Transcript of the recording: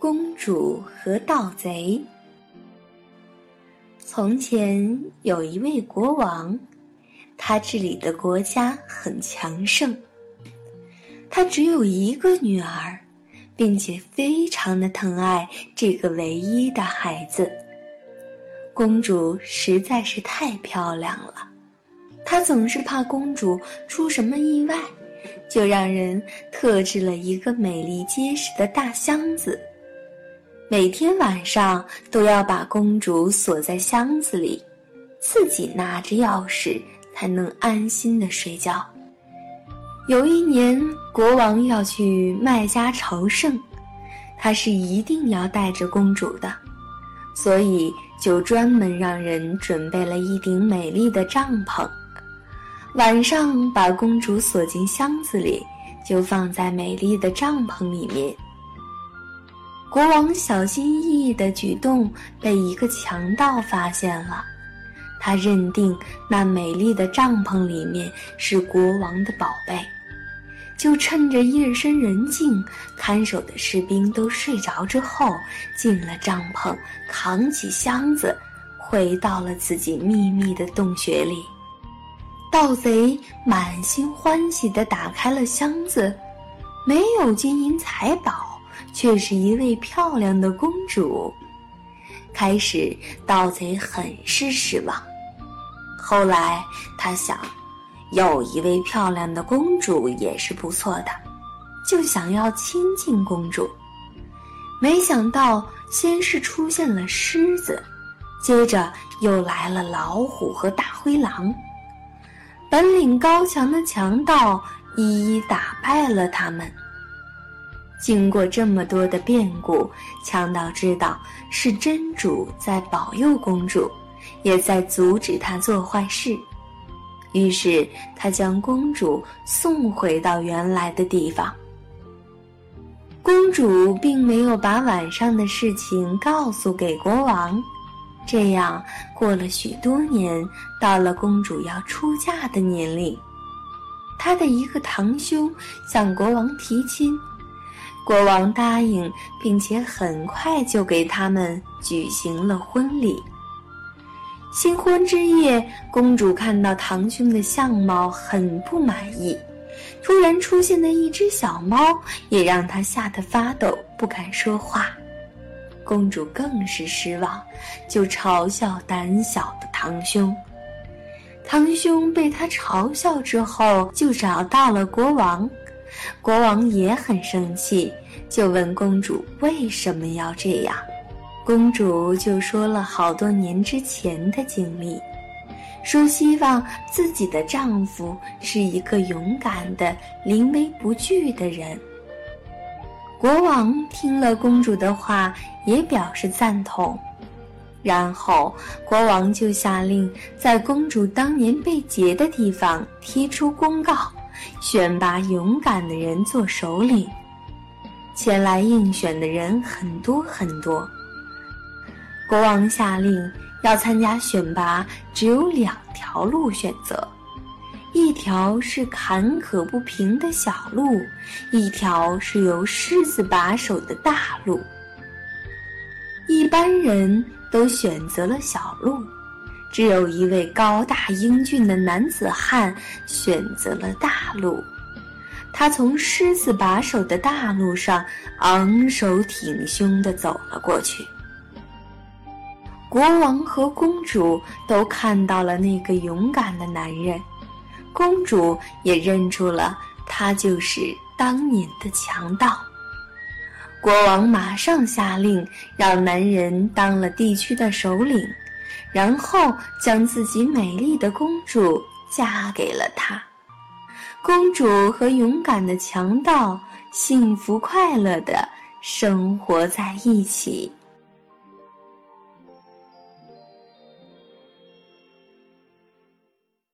公主和盗贼。从前有一位国王，他治理的国家很强盛。他只有一个女儿，并且非常的疼爱这个唯一的孩子。公主实在是太漂亮了，他总是怕公主出什么意外。就让人特制了一个美丽结实的大箱子，每天晚上都要把公主锁在箱子里，自己拿着钥匙才能安心的睡觉。有一年，国王要去麦加朝圣，他是一定要带着公主的，所以就专门让人准备了一顶美丽的帐篷。晚上把公主锁进箱子里，就放在美丽的帐篷里面。国王小心翼翼的举动被一个强盗发现了，他认定那美丽的帐篷里面是国王的宝贝，就趁着夜深人静，看守的士兵都睡着之后，进了帐篷，扛起箱子，回到了自己秘密的洞穴里。盗贼满心欢喜地打开了箱子，没有金银财宝，却是一位漂亮的公主。开始，盗贼很是失望。后来，他想，有一位漂亮的公主也是不错的，就想要亲近公主。没想到，先是出现了狮子，接着又来了老虎和大灰狼。本领高强的强盗一一打败了他们。经过这么多的变故，强盗知道是真主在保佑公主，也在阻止她做坏事。于是他将公主送回到原来的地方。公主并没有把晚上的事情告诉给国王。这样过了许多年，到了公主要出嫁的年龄，她的一个堂兄向国王提亲，国王答应，并且很快就给他们举行了婚礼。新婚之夜，公主看到堂兄的相貌很不满意，突然出现的一只小猫也让她吓得发抖，不敢说话。公主更是失望，就嘲笑胆小的堂兄。堂兄被他嘲笑之后，就找到了国王。国王也很生气，就问公主为什么要这样。公主就说了好多年之前的经历，说希望自己的丈夫是一个勇敢的、临危不惧的人。国王听了公主的话，也表示赞同。然后，国王就下令在公主当年被劫的地方贴出公告，选拔勇敢的人做首领。前来应选的人很多很多。国王下令要参加选拔，只有两条路选择。一条是坎坷不平的小路，一条是由狮子把守的大路。一般人都选择了小路，只有一位高大英俊的男子汉选择了大路。他从狮子把守的大路上昂首挺胸地走了过去。国王和公主都看到了那个勇敢的男人。公主也认出了他就是当年的强盗。国王马上下令，让男人当了地区的首领，然后将自己美丽的公主嫁给了他。公主和勇敢的强盗幸福快乐的生活在一起。